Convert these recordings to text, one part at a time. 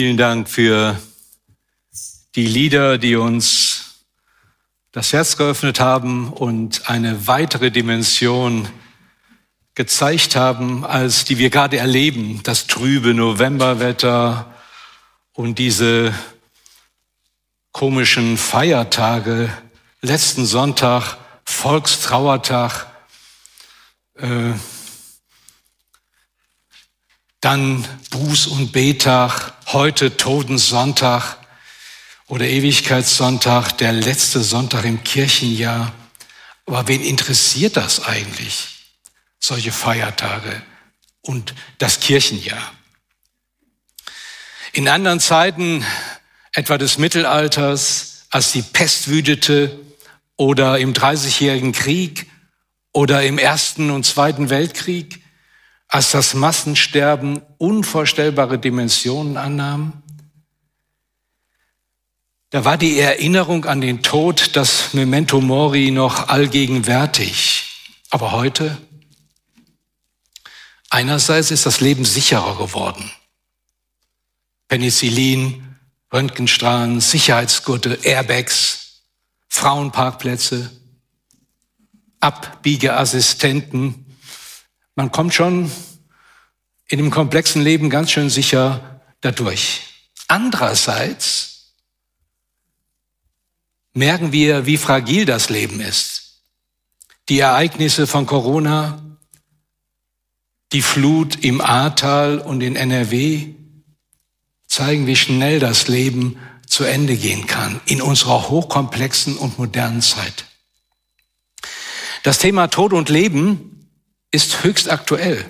Vielen Dank für die Lieder, die uns das Herz geöffnet haben und eine weitere Dimension gezeigt haben, als die wir gerade erleben. Das trübe Novemberwetter und diese komischen Feiertage. Letzten Sonntag, Volkstrauertag. Äh, dann Buß- und Betag, heute Todensonntag oder Ewigkeitssonntag, der letzte Sonntag im Kirchenjahr. Aber wen interessiert das eigentlich, solche Feiertage und das Kirchenjahr? In anderen Zeiten, etwa des Mittelalters, als die Pest wütete oder im Dreißigjährigen Krieg oder im Ersten und Zweiten Weltkrieg, als das Massensterben unvorstellbare Dimensionen annahm? Da war die Erinnerung an den Tod, das Memento Mori, noch allgegenwärtig. Aber heute? Einerseits ist das Leben sicherer geworden. Penicillin, Röntgenstrahlen, Sicherheitsgurte, Airbags, Frauenparkplätze, Abbiegeassistenten, man kommt schon in dem komplexen Leben ganz schön sicher dadurch. Andererseits merken wir, wie fragil das Leben ist. Die Ereignisse von Corona, die Flut im Ahrtal und in NRW zeigen, wie schnell das Leben zu Ende gehen kann in unserer hochkomplexen und modernen Zeit. Das Thema Tod und Leben ist höchst aktuell.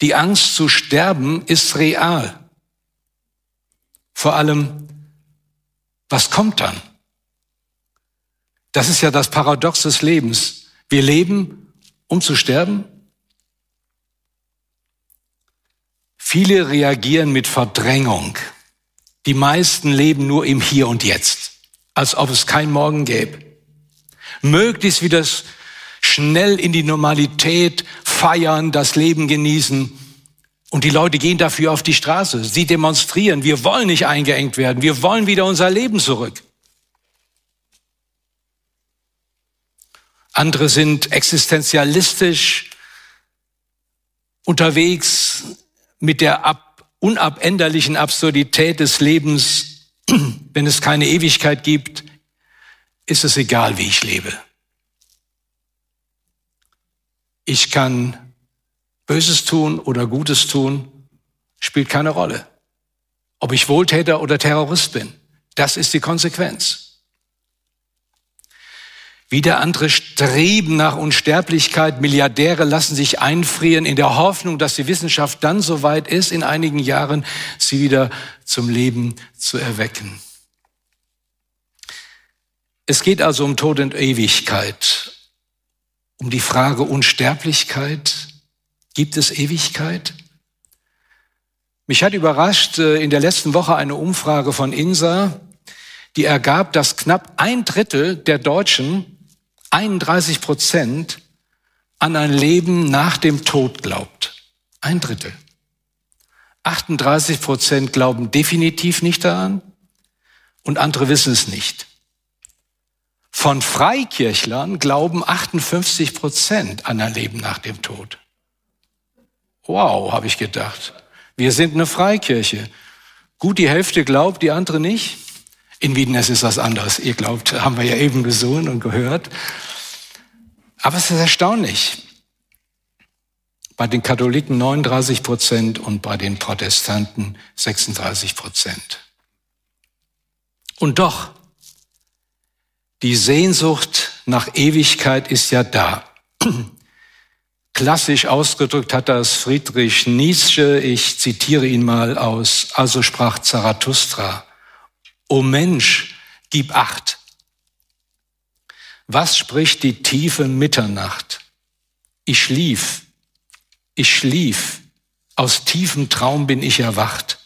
Die Angst zu sterben ist real. Vor allem, was kommt dann? Das ist ja das Paradox des Lebens. Wir leben, um zu sterben. Viele reagieren mit Verdrängung. Die meisten leben nur im Hier und Jetzt, als ob es kein Morgen gäbe. Möglichst wie das schnell in die Normalität feiern, das Leben genießen. Und die Leute gehen dafür auf die Straße. Sie demonstrieren. Wir wollen nicht eingeengt werden. Wir wollen wieder unser Leben zurück. Andere sind existenzialistisch unterwegs mit der ab, unabänderlichen Absurdität des Lebens. Wenn es keine Ewigkeit gibt, ist es egal, wie ich lebe. Ich kann Böses tun oder Gutes tun, spielt keine Rolle. Ob ich Wohltäter oder Terrorist bin, das ist die Konsequenz. Wieder andere streben nach Unsterblichkeit. Milliardäre lassen sich einfrieren in der Hoffnung, dass die Wissenschaft dann so weit ist, in einigen Jahren sie wieder zum Leben zu erwecken. Es geht also um Tod und Ewigkeit um die Frage Unsterblichkeit. Gibt es Ewigkeit? Mich hat überrascht äh, in der letzten Woche eine Umfrage von INSA, die ergab, dass knapp ein Drittel der Deutschen, 31 Prozent, an ein Leben nach dem Tod glaubt. Ein Drittel. 38 Prozent glauben definitiv nicht daran und andere wissen es nicht. Von Freikirchlern glauben 58 Prozent an ein Leben nach dem Tod. Wow, habe ich gedacht. Wir sind eine Freikirche. Gut, die Hälfte glaubt, die andere nicht. In Wiedenest ist das anders. Ihr glaubt, haben wir ja eben gesungen und gehört. Aber es ist erstaunlich. Bei den Katholiken 39 Prozent und bei den Protestanten 36 Prozent. Und doch die Sehnsucht nach Ewigkeit ist ja da. Klassisch ausgedrückt hat das Friedrich Nietzsche, ich zitiere ihn mal aus, also sprach Zarathustra, O Mensch, gib acht. Was spricht die tiefe Mitternacht? Ich schlief, ich schlief, aus tiefem Traum bin ich erwacht.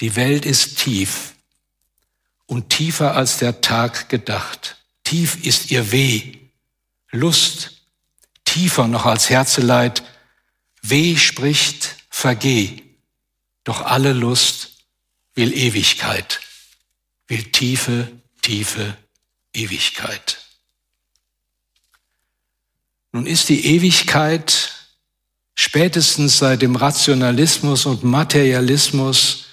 Die Welt ist tief und tiefer als der Tag gedacht. Tief ist ihr Weh, Lust, tiefer noch als Herzeleid. Weh spricht, vergeh, doch alle Lust will Ewigkeit, will tiefe, tiefe Ewigkeit. Nun ist die Ewigkeit spätestens seit dem Rationalismus und Materialismus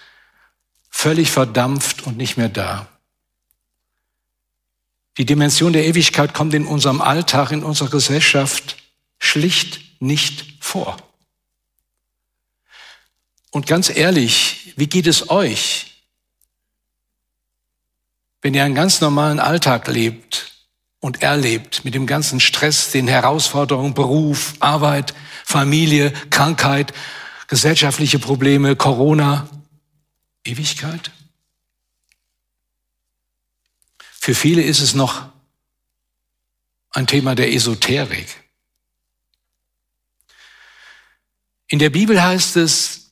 völlig verdampft und nicht mehr da. Die Dimension der Ewigkeit kommt in unserem Alltag, in unserer Gesellschaft schlicht nicht vor. Und ganz ehrlich, wie geht es euch, wenn ihr einen ganz normalen Alltag lebt und erlebt mit dem ganzen Stress, den Herausforderungen, Beruf, Arbeit, Familie, Krankheit, gesellschaftliche Probleme, Corona, Ewigkeit? Für viele ist es noch ein Thema der Esoterik. In der Bibel heißt es,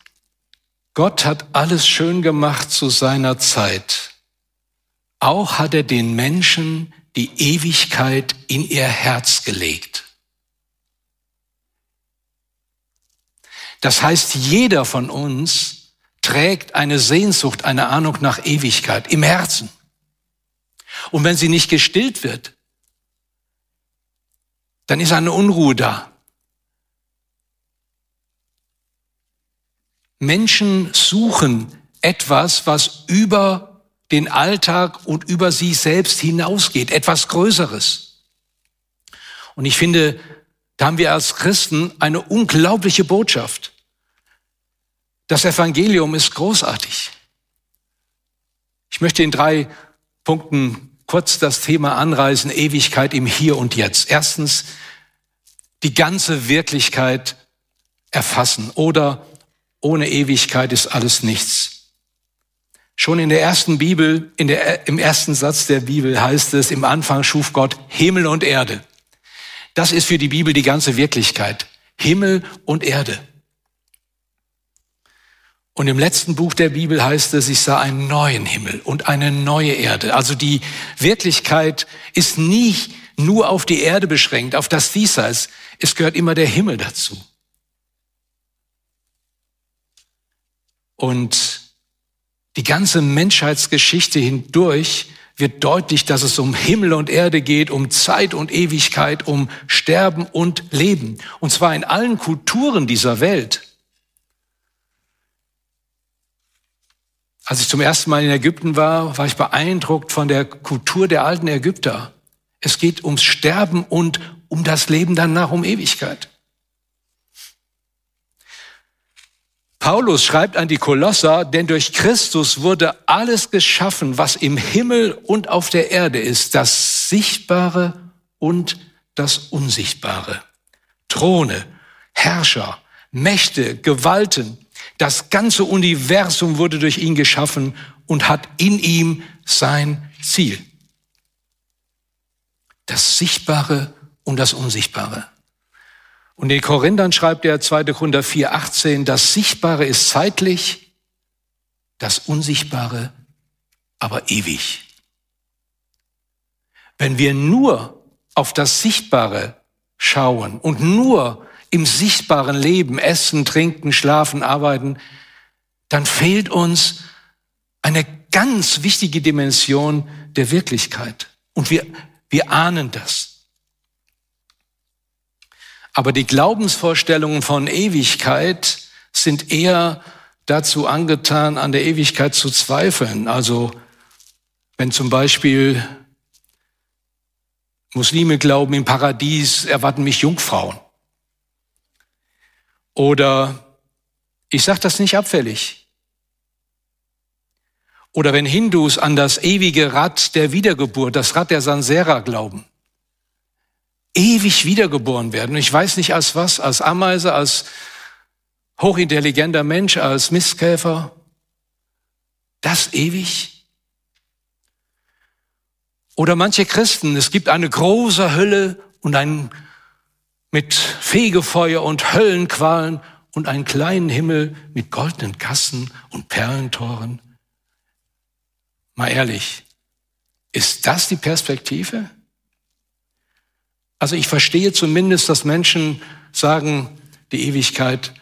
Gott hat alles schön gemacht zu seiner Zeit. Auch hat er den Menschen die Ewigkeit in ihr Herz gelegt. Das heißt, jeder von uns trägt eine Sehnsucht, eine Ahnung nach Ewigkeit im Herzen. Und wenn sie nicht gestillt wird, dann ist eine Unruhe da. Menschen suchen etwas, was über den Alltag und über sie selbst hinausgeht, etwas Größeres. Und ich finde, da haben wir als Christen eine unglaubliche Botschaft. Das Evangelium ist großartig. Ich möchte in drei Punkten kurz das Thema anreißen, Ewigkeit im Hier und Jetzt. Erstens, die ganze Wirklichkeit erfassen oder ohne Ewigkeit ist alles nichts. Schon in der ersten Bibel, in der, im ersten Satz der Bibel heißt es, im Anfang schuf Gott Himmel und Erde. Das ist für die Bibel die ganze Wirklichkeit. Himmel und Erde. Und im letzten Buch der Bibel heißt es, ich sah einen neuen Himmel und eine neue Erde. Also die Wirklichkeit ist nie nur auf die Erde beschränkt, auf das Diesseits. Es gehört immer der Himmel dazu. Und die ganze Menschheitsgeschichte hindurch wird deutlich, dass es um Himmel und Erde geht, um Zeit und Ewigkeit, um Sterben und Leben. Und zwar in allen Kulturen dieser Welt. Als ich zum ersten Mal in Ägypten war, war ich beeindruckt von der Kultur der alten Ägypter. Es geht ums Sterben und um das Leben danach, um Ewigkeit. Paulus schreibt an die Kolosser, denn durch Christus wurde alles geschaffen, was im Himmel und auf der Erde ist, das Sichtbare und das Unsichtbare. Throne, Herrscher, Mächte, Gewalten, das ganze Universum wurde durch ihn geschaffen und hat in ihm sein Ziel. Das Sichtbare und das Unsichtbare. Und den Korinthern schreibt er 2. Korinther 4, 18, das Sichtbare ist zeitlich, das Unsichtbare aber ewig. Wenn wir nur auf das Sichtbare schauen und nur im sichtbaren Leben, essen, trinken, schlafen, arbeiten, dann fehlt uns eine ganz wichtige Dimension der Wirklichkeit. Und wir, wir ahnen das. Aber die Glaubensvorstellungen von Ewigkeit sind eher dazu angetan, an der Ewigkeit zu zweifeln. Also wenn zum Beispiel Muslime glauben, im Paradies erwarten mich Jungfrauen. Oder ich sage das nicht abfällig. Oder wenn Hindus an das ewige Rad der Wiedergeburt, das Rad der Sansera glauben. ewig wiedergeboren werden. Ich weiß nicht als was, als Ameise, als hochintelligenter Mensch, als Mistkäfer. Das ewig? Oder manche Christen, es gibt eine große Hölle und ein mit Fegefeuer und Höllenqualen und einen kleinen Himmel mit goldenen Kassen und Perlentoren. Mal ehrlich, ist das die Perspektive? Also ich verstehe zumindest, dass Menschen sagen, die Ewigkeit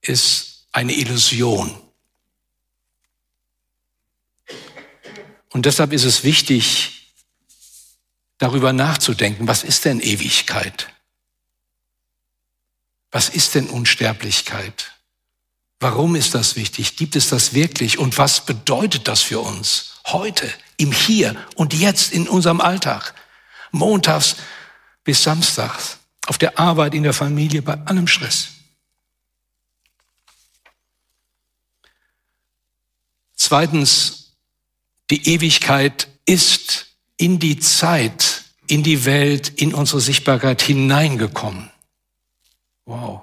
ist eine Illusion. Und deshalb ist es wichtig, darüber nachzudenken, was ist denn Ewigkeit? Was ist denn Unsterblichkeit? Warum ist das wichtig? Gibt es das wirklich? Und was bedeutet das für uns heute, im Hier und Jetzt, in unserem Alltag? Montags bis Samstags, auf der Arbeit, in der Familie, bei allem Stress. Zweitens, die Ewigkeit ist in die Zeit, in die Welt, in unsere Sichtbarkeit hineingekommen. Wow.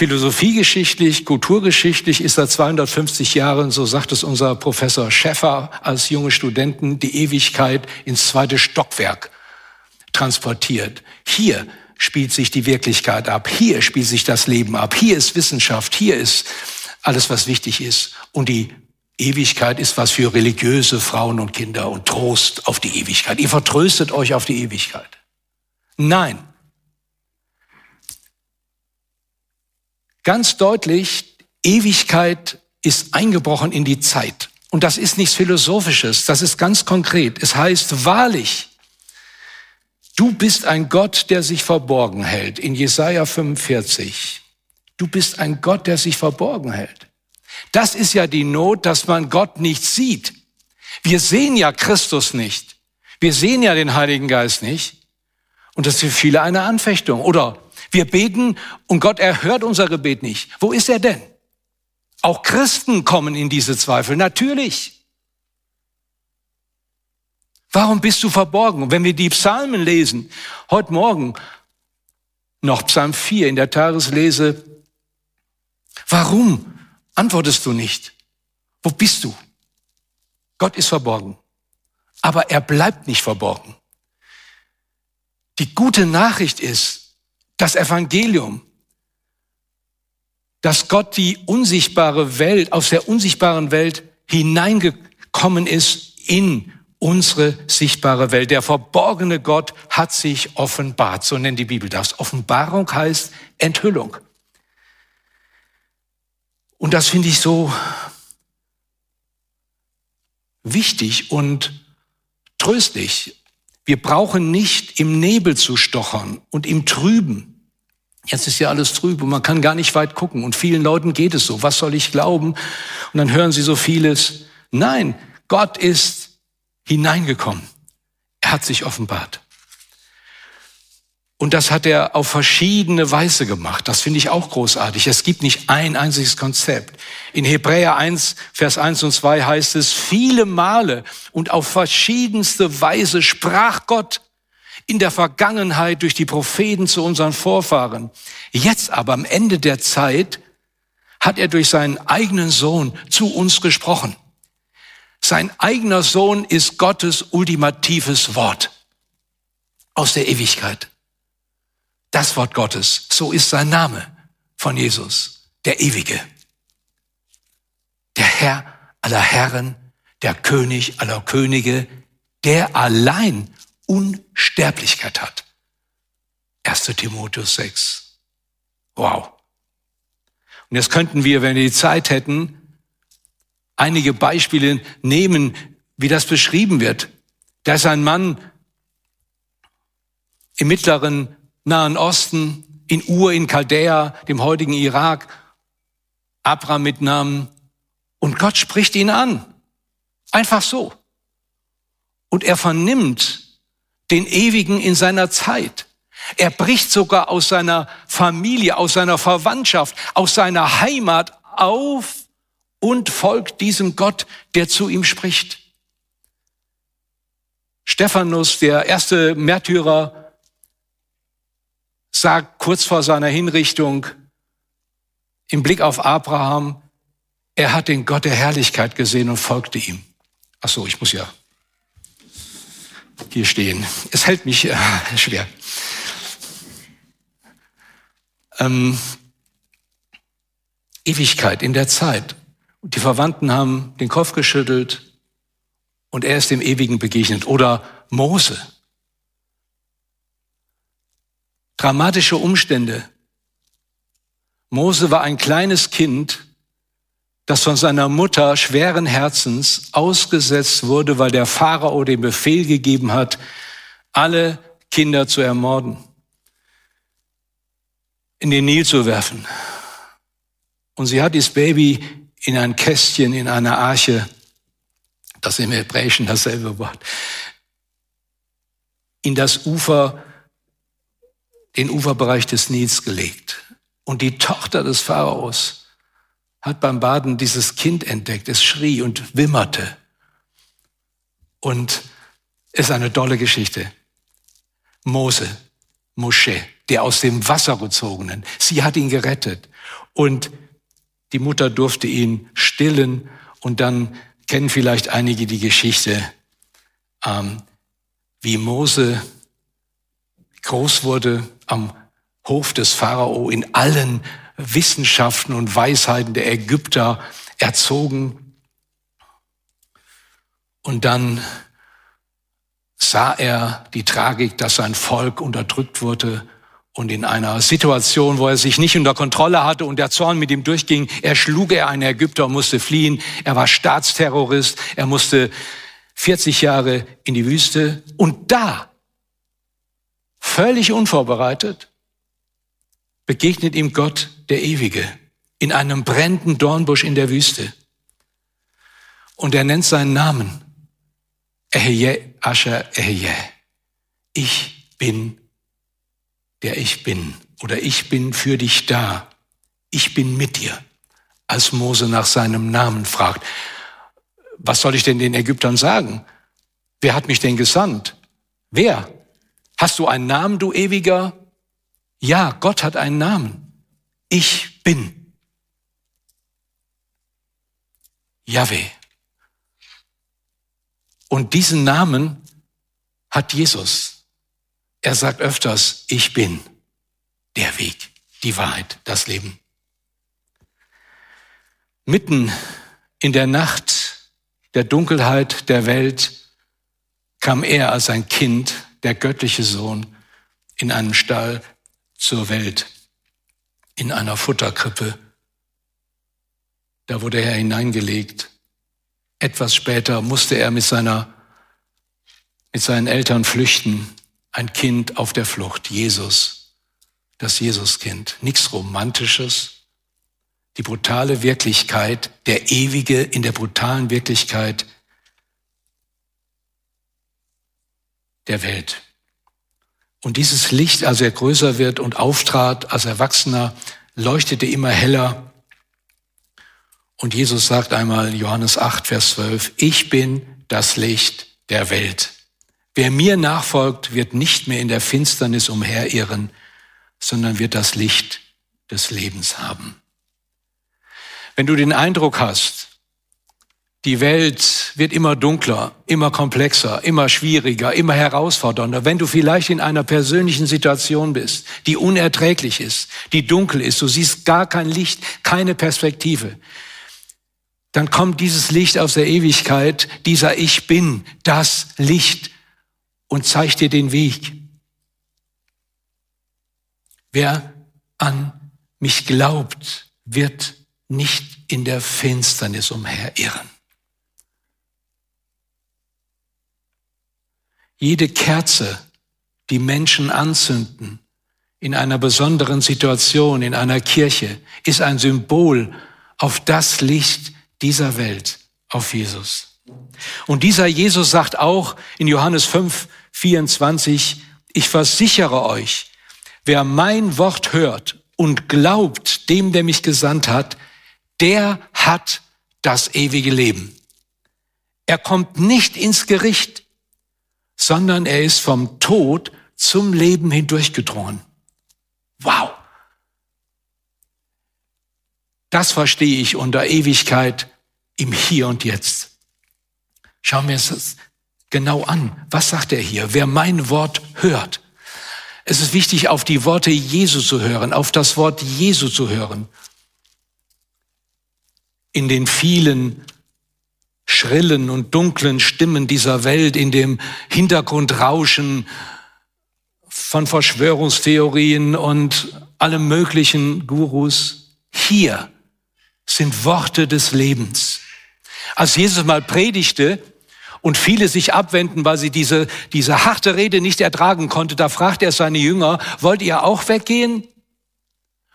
Philosophiegeschichtlich, kulturgeschichtlich ist seit 250 Jahren, so sagt es unser Professor Schäffer als junge Studenten, die Ewigkeit ins zweite Stockwerk transportiert. Hier spielt sich die Wirklichkeit ab. Hier spielt sich das Leben ab. Hier ist Wissenschaft. Hier ist alles, was wichtig ist. Und die Ewigkeit ist was für religiöse Frauen und Kinder und Trost auf die Ewigkeit. Ihr vertröstet euch auf die Ewigkeit. Nein. Ganz deutlich, Ewigkeit ist eingebrochen in die Zeit. Und das ist nichts Philosophisches, das ist ganz konkret. Es heißt wahrlich, du bist ein Gott, der sich verborgen hält. In Jesaja 45. Du bist ein Gott, der sich verborgen hält. Das ist ja die Not, dass man Gott nicht sieht. Wir sehen ja Christus nicht. Wir sehen ja den Heiligen Geist nicht. Und das ist für viele eine Anfechtung. Oder wir beten und Gott erhört unser Gebet nicht. Wo ist er denn? Auch Christen kommen in diese Zweifel, natürlich. Warum bist du verborgen? wenn wir die Psalmen lesen, heute Morgen noch Psalm 4 in der Tageslese, warum antwortest du nicht? Wo bist du? Gott ist verborgen. Aber er bleibt nicht verborgen. Die gute Nachricht ist, das Evangelium, dass Gott die unsichtbare Welt, aus der unsichtbaren Welt hineingekommen ist in unsere sichtbare Welt. Der verborgene Gott hat sich offenbart, so nennt die Bibel das. Offenbarung heißt Enthüllung. Und das finde ich so wichtig und tröstlich. Wir brauchen nicht im Nebel zu stochern und im Trüben. Jetzt ist ja alles trüb und man kann gar nicht weit gucken. Und vielen Leuten geht es so. Was soll ich glauben? Und dann hören sie so vieles. Nein, Gott ist hineingekommen. Er hat sich offenbart. Und das hat er auf verschiedene Weise gemacht. Das finde ich auch großartig. Es gibt nicht ein einziges Konzept. In Hebräer 1, Vers 1 und 2 heißt es, viele Male und auf verschiedenste Weise sprach Gott in der Vergangenheit durch die Propheten zu unseren Vorfahren. Jetzt aber am Ende der Zeit hat er durch seinen eigenen Sohn zu uns gesprochen. Sein eigener Sohn ist Gottes ultimatives Wort aus der Ewigkeit. Das Wort Gottes, so ist sein Name von Jesus, der Ewige, der Herr aller Herren, der König aller Könige, der allein Unsterblichkeit hat. 1 Timotheus 6. Wow. Und jetzt könnten wir, wenn wir die Zeit hätten, einige Beispiele nehmen, wie das beschrieben wird. Da ist ein Mann im mittleren Nahen Osten, in Ur, in Chaldea, dem heutigen Irak, Abraham mit Namen. Und Gott spricht ihn an. Einfach so. Und er vernimmt den Ewigen in seiner Zeit. Er bricht sogar aus seiner Familie, aus seiner Verwandtschaft, aus seiner Heimat auf und folgt diesem Gott, der zu ihm spricht. Stephanus, der erste Märtyrer, sagt kurz vor seiner Hinrichtung im Blick auf Abraham, er hat den Gott der Herrlichkeit gesehen und folgte ihm. Ach so, ich muss ja hier stehen. Es hält mich äh, schwer. Ähm, Ewigkeit in der Zeit. Die Verwandten haben den Kopf geschüttelt und er ist dem Ewigen begegnet. Oder Mose. Dramatische Umstände. Mose war ein kleines Kind, das von seiner Mutter schweren Herzens ausgesetzt wurde, weil der Pharao den Befehl gegeben hat, alle Kinder zu ermorden, in den Nil zu werfen. Und sie hat dieses Baby in ein Kästchen, in einer Arche, das im Hebräischen dasselbe Wort, in das Ufer, den Uferbereich des Nils gelegt. Und die Tochter des Pharaos hat beim Baden dieses Kind entdeckt. Es schrie und wimmerte. Und es ist eine tolle Geschichte. Mose, Mosche, der aus dem Wasser gezogenen, sie hat ihn gerettet. Und die Mutter durfte ihn stillen. Und dann kennen vielleicht einige die Geschichte, ähm, wie Mose groß wurde am Hof des Pharao in allen Wissenschaften und Weisheiten der Ägypter erzogen. Und dann sah er die Tragik, dass sein Volk unterdrückt wurde und in einer Situation, wo er sich nicht unter Kontrolle hatte und der Zorn mit ihm durchging, erschlug er einen Ägypter und musste fliehen. Er war Staatsterrorist. Er musste 40 Jahre in die Wüste. Und da, völlig unvorbereitet, begegnet ihm Gott, der Ewige, in einem brennenden Dornbusch in der Wüste. Und er nennt seinen Namen. Ehje, Asher, Ehje. Ich bin, der ich bin. Oder ich bin für dich da. Ich bin mit dir. Als Mose nach seinem Namen fragt. Was soll ich denn den Ägyptern sagen? Wer hat mich denn gesandt? Wer? Hast du einen Namen, du ewiger ja, Gott hat einen Namen. Ich bin. Yahweh. Und diesen Namen hat Jesus. Er sagt öfters, ich bin der Weg, die Wahrheit, das Leben. Mitten in der Nacht der Dunkelheit der Welt kam er als ein Kind, der göttliche Sohn, in einem Stall zur Welt in einer Futterkrippe. Da wurde er hineingelegt. Etwas später musste er mit, seiner, mit seinen Eltern flüchten. Ein Kind auf der Flucht, Jesus, das Jesuskind. Nichts Romantisches. Die brutale Wirklichkeit, der Ewige in der brutalen Wirklichkeit der Welt. Und dieses Licht, als er größer wird und auftrat als Erwachsener, leuchtete immer heller. Und Jesus sagt einmal, Johannes 8, Vers 12, ich bin das Licht der Welt. Wer mir nachfolgt, wird nicht mehr in der Finsternis umherirren, sondern wird das Licht des Lebens haben. Wenn du den Eindruck hast, die Welt wird immer dunkler, immer komplexer, immer schwieriger, immer herausfordernder. Wenn du vielleicht in einer persönlichen Situation bist, die unerträglich ist, die dunkel ist, du siehst gar kein Licht, keine Perspektive, dann kommt dieses Licht aus der Ewigkeit, dieser Ich bin, das Licht und zeigt dir den Weg. Wer an mich glaubt, wird nicht in der Finsternis umherirren. Jede Kerze, die Menschen anzünden, in einer besonderen Situation, in einer Kirche, ist ein Symbol auf das Licht dieser Welt, auf Jesus. Und dieser Jesus sagt auch in Johannes 5, 24, ich versichere euch, wer mein Wort hört und glaubt dem, der mich gesandt hat, der hat das ewige Leben. Er kommt nicht ins Gericht, sondern er ist vom Tod zum Leben hindurchgedrungen. Wow! Das verstehe ich unter Ewigkeit im Hier und Jetzt. Schauen wir uns das genau an. Was sagt er hier? Wer mein Wort hört. Es ist wichtig, auf die Worte Jesu zu hören, auf das Wort Jesu zu hören. In den vielen schrillen und dunklen Stimmen dieser Welt, in dem Hintergrundrauschen von Verschwörungstheorien und allem möglichen Gurus. Hier sind Worte des Lebens. Als Jesus mal predigte und viele sich abwenden, weil sie diese, diese harte Rede nicht ertragen konnte, da fragte er seine Jünger, wollt ihr auch weggehen?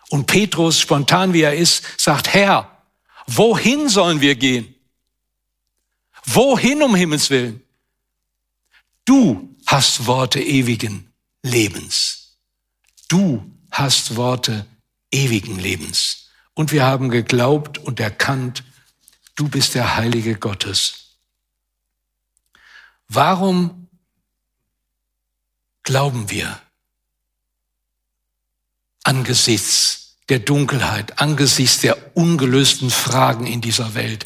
Und Petrus, spontan wie er ist, sagt, Herr, wohin sollen wir gehen? Wohin um Himmels willen? Du hast Worte ewigen Lebens. Du hast Worte ewigen Lebens. Und wir haben geglaubt und erkannt, du bist der Heilige Gottes. Warum glauben wir angesichts der Dunkelheit, angesichts der ungelösten Fragen in dieser Welt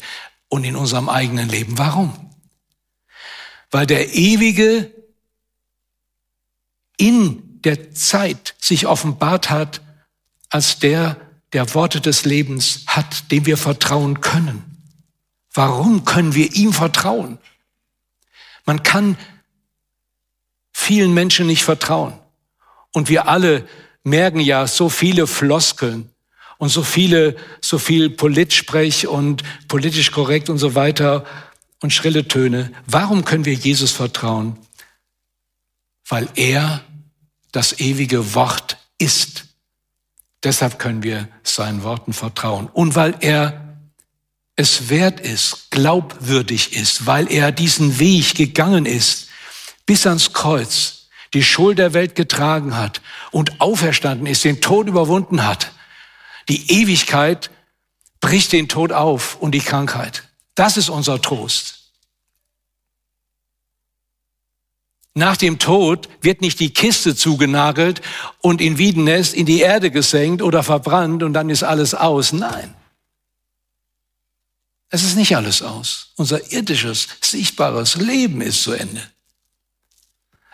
und in unserem eigenen Leben? Warum? Weil der Ewige in der Zeit sich offenbart hat als der, der Worte des Lebens hat, dem wir vertrauen können. Warum können wir ihm vertrauen? Man kann vielen Menschen nicht vertrauen. Und wir alle merken ja so viele Floskeln und so viele, so viel Politsprech und politisch korrekt und so weiter und schrille Töne. Warum können wir Jesus vertrauen? Weil er das ewige Wort ist. Deshalb können wir seinen Worten vertrauen. Und weil er es wert ist, glaubwürdig ist, weil er diesen Weg gegangen ist, bis ans Kreuz, die Schuld der Welt getragen hat und auferstanden ist, den Tod überwunden hat. Die Ewigkeit bricht den Tod auf und die Krankheit. Das ist unser Trost. Nach dem Tod wird nicht die Kiste zugenagelt und in Wiedenest in die Erde gesenkt oder verbrannt und dann ist alles aus. Nein. Es ist nicht alles aus. Unser irdisches, sichtbares Leben ist zu Ende.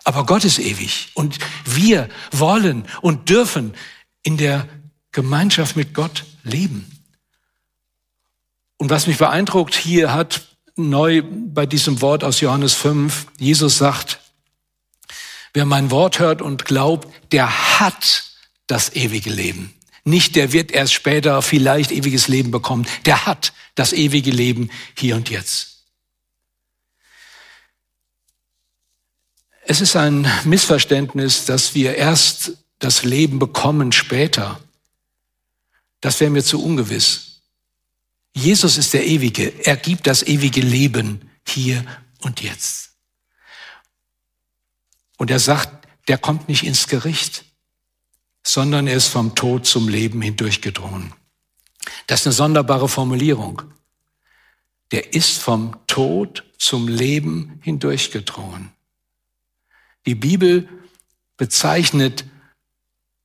Aber Gott ist ewig und wir wollen und dürfen in der Gemeinschaft mit Gott leben. Und was mich beeindruckt hier hat, neu bei diesem Wort aus Johannes 5, Jesus sagt, Wer mein Wort hört und glaubt, der hat das ewige Leben. Nicht der wird erst später vielleicht ewiges Leben bekommen. Der hat das ewige Leben hier und jetzt. Es ist ein Missverständnis, dass wir erst das Leben bekommen später. Das wäre mir zu ungewiss. Jesus ist der Ewige. Er gibt das ewige Leben hier und jetzt. Und er sagt, der kommt nicht ins Gericht, sondern er ist vom Tod zum Leben hindurchgedrungen. Das ist eine sonderbare Formulierung. Der ist vom Tod zum Leben hindurchgedrungen. Die Bibel bezeichnet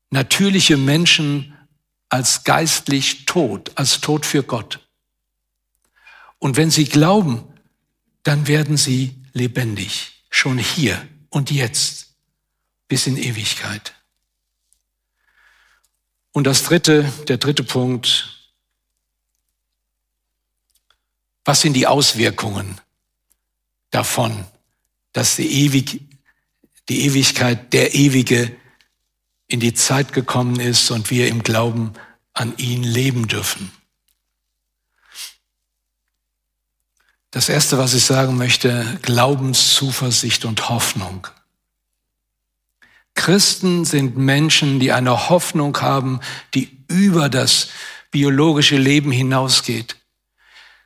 natürliche Menschen als geistlich tot, als tot für Gott. Und wenn sie glauben, dann werden sie lebendig, schon hier und jetzt bis in Ewigkeit. Und das dritte, der dritte Punkt, was sind die Auswirkungen davon, dass die, Ewig, die Ewigkeit, der Ewige in die Zeit gekommen ist und wir im Glauben an ihn leben dürfen? Das Erste, was ich sagen möchte, Glaubenszuversicht und Hoffnung. Christen sind Menschen, die eine Hoffnung haben, die über das biologische Leben hinausgeht.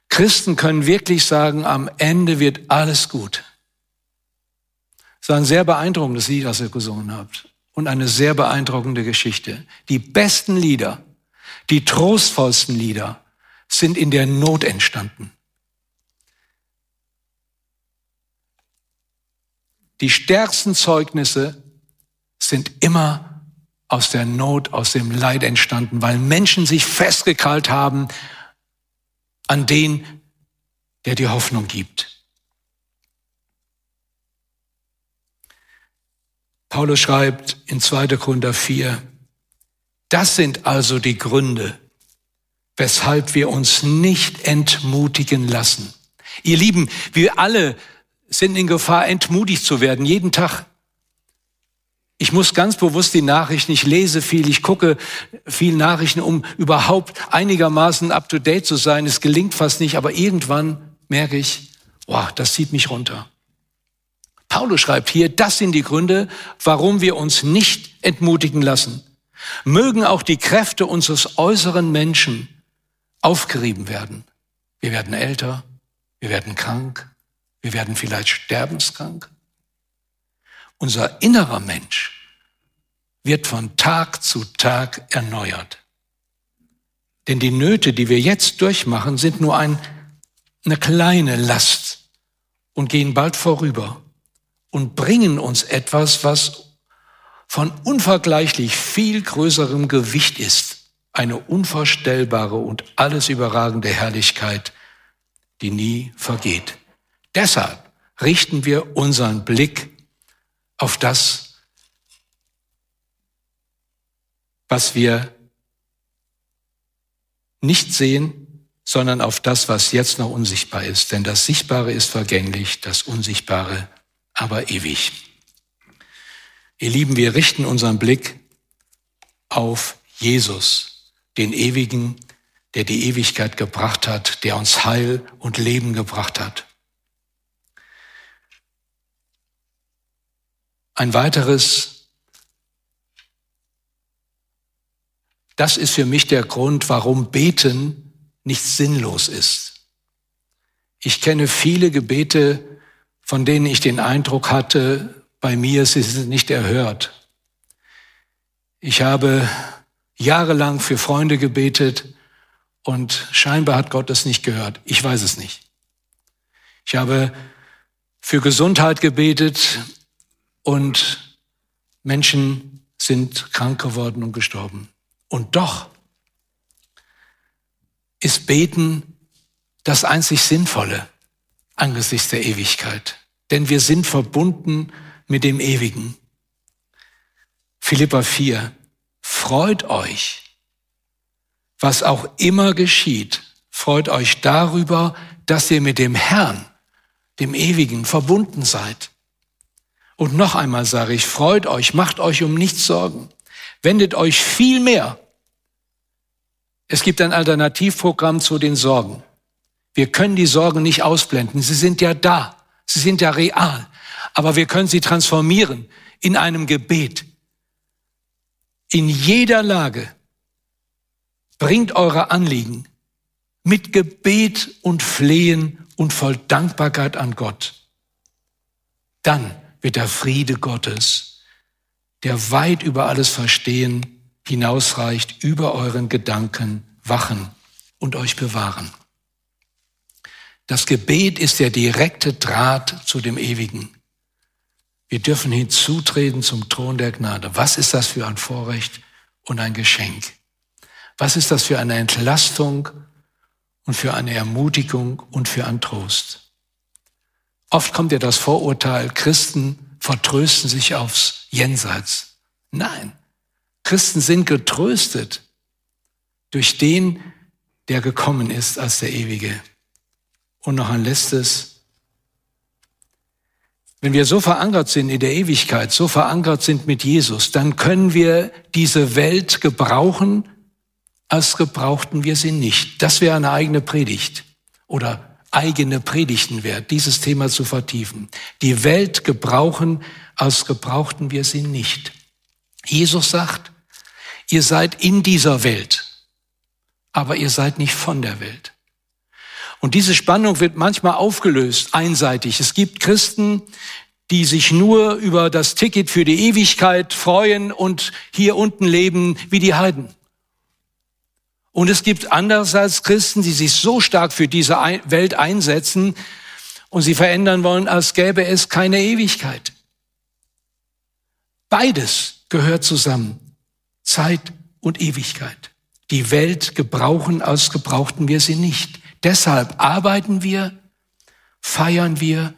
Christen können wirklich sagen, am Ende wird alles gut. Es war ein sehr beeindruckendes Lied, das ihr gesungen habt. Und eine sehr beeindruckende Geschichte. Die besten Lieder, die trostvollsten Lieder sind in der Not entstanden. die stärksten Zeugnisse sind immer aus der Not, aus dem Leid entstanden, weil Menschen sich festgekrallt haben an den, der die Hoffnung gibt. Paulus schreibt in 2. Korinther 4, das sind also die Gründe, weshalb wir uns nicht entmutigen lassen. Ihr Lieben, wir alle sind in Gefahr, entmutigt zu werden, jeden Tag. Ich muss ganz bewusst die Nachrichten, ich lese viel, ich gucke viel Nachrichten, um überhaupt einigermaßen up-to-date zu sein. Es gelingt fast nicht, aber irgendwann merke ich, wow, das zieht mich runter. Paulus schreibt hier, das sind die Gründe, warum wir uns nicht entmutigen lassen. Mögen auch die Kräfte unseres äußeren Menschen aufgerieben werden. Wir werden älter, wir werden krank, wir werden vielleicht sterbenskrank. Unser innerer Mensch wird von Tag zu Tag erneuert. Denn die Nöte, die wir jetzt durchmachen, sind nur ein, eine kleine Last und gehen bald vorüber und bringen uns etwas, was von unvergleichlich viel größerem Gewicht ist. Eine unvorstellbare und alles überragende Herrlichkeit, die nie vergeht. Deshalb richten wir unseren Blick auf das, was wir nicht sehen, sondern auf das, was jetzt noch unsichtbar ist. Denn das Sichtbare ist vergänglich, das Unsichtbare aber ewig. Ihr Lieben, wir richten unseren Blick auf Jesus, den Ewigen, der die Ewigkeit gebracht hat, der uns Heil und Leben gebracht hat. Ein weiteres, das ist für mich der Grund, warum Beten nicht sinnlos ist. Ich kenne viele Gebete, von denen ich den Eindruck hatte, bei mir sie sind nicht erhört. Ich habe jahrelang für Freunde gebetet und scheinbar hat Gott das nicht gehört. Ich weiß es nicht. Ich habe für Gesundheit gebetet und Menschen sind krank geworden und gestorben. Und doch ist Beten das einzig Sinnvolle angesichts der Ewigkeit. Denn wir sind verbunden mit dem Ewigen. Philippa 4. Freut euch, was auch immer geschieht. Freut euch darüber, dass ihr mit dem Herrn, dem Ewigen, verbunden seid. Und noch einmal sage ich, freut euch, macht euch um nichts Sorgen. Wendet euch viel mehr. Es gibt ein Alternativprogramm zu den Sorgen. Wir können die Sorgen nicht ausblenden. Sie sind ja da. Sie sind ja real. Aber wir können sie transformieren in einem Gebet. In jeder Lage bringt eure Anliegen mit Gebet und Flehen und voll Dankbarkeit an Gott. Dann wird der Friede Gottes, der weit über alles Verstehen hinausreicht, über euren Gedanken wachen und euch bewahren. Das Gebet ist der direkte Draht zu dem Ewigen. Wir dürfen hinzutreten zum Thron der Gnade. Was ist das für ein Vorrecht und ein Geschenk? Was ist das für eine Entlastung und für eine Ermutigung und für ein Trost? Oft kommt ja das Vorurteil, Christen vertrösten sich aufs Jenseits. Nein, Christen sind getröstet durch den, der gekommen ist als der Ewige. Und noch ein letztes. Wenn wir so verankert sind in der Ewigkeit, so verankert sind mit Jesus, dann können wir diese Welt gebrauchen, als gebrauchten wir sie nicht. Das wäre eine eigene Predigt oder eigene Predigten wert, dieses Thema zu vertiefen. Die Welt gebrauchen, als gebrauchten wir sie nicht. Jesus sagt, ihr seid in dieser Welt, aber ihr seid nicht von der Welt. Und diese Spannung wird manchmal aufgelöst, einseitig. Es gibt Christen, die sich nur über das Ticket für die Ewigkeit freuen und hier unten leben wie die Heiden. Und es gibt andererseits Christen, die sich so stark für diese Welt einsetzen und sie verändern wollen, als gäbe es keine Ewigkeit. Beides gehört zusammen. Zeit und Ewigkeit. Die Welt gebrauchen, als gebrauchten wir sie nicht. Deshalb arbeiten wir, feiern wir,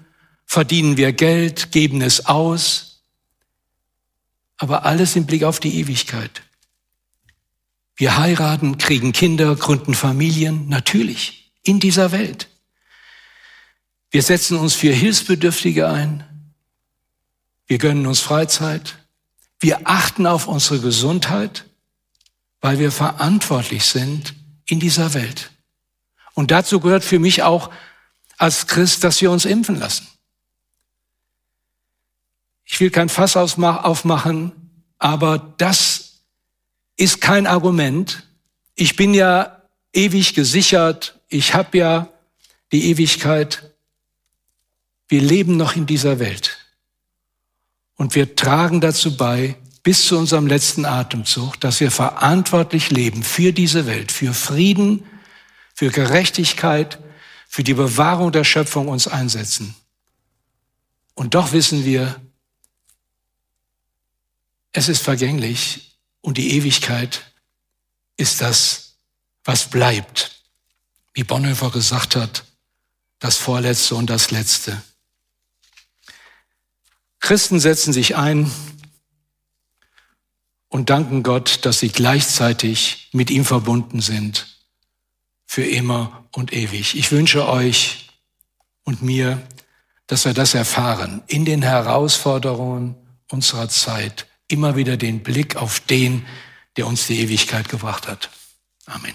verdienen wir Geld, geben es aus, aber alles im Blick auf die Ewigkeit. Wir heiraten, kriegen Kinder, gründen Familien, natürlich, in dieser Welt. Wir setzen uns für Hilfsbedürftige ein. Wir gönnen uns Freizeit. Wir achten auf unsere Gesundheit, weil wir verantwortlich sind in dieser Welt. Und dazu gehört für mich auch als Christ, dass wir uns impfen lassen. Ich will kein Fass aufmachen, aber das ist kein Argument. Ich bin ja ewig gesichert. Ich habe ja die Ewigkeit. Wir leben noch in dieser Welt. Und wir tragen dazu bei, bis zu unserem letzten Atemzug, dass wir verantwortlich leben für diese Welt, für Frieden, für Gerechtigkeit, für die Bewahrung der Schöpfung uns einsetzen. Und doch wissen wir, es ist vergänglich und die Ewigkeit ist das, was bleibt. Wie Bonhoeffer gesagt hat, das Vorletzte und das Letzte. Christen setzen sich ein und danken Gott, dass sie gleichzeitig mit ihm verbunden sind für immer und ewig. Ich wünsche euch und mir, dass wir das erfahren, in den Herausforderungen unserer Zeit immer wieder den Blick auf den, der uns die Ewigkeit gebracht hat. Amen.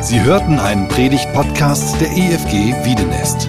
Sie hörten einen Predigt-Podcast der EFG Wiedenest.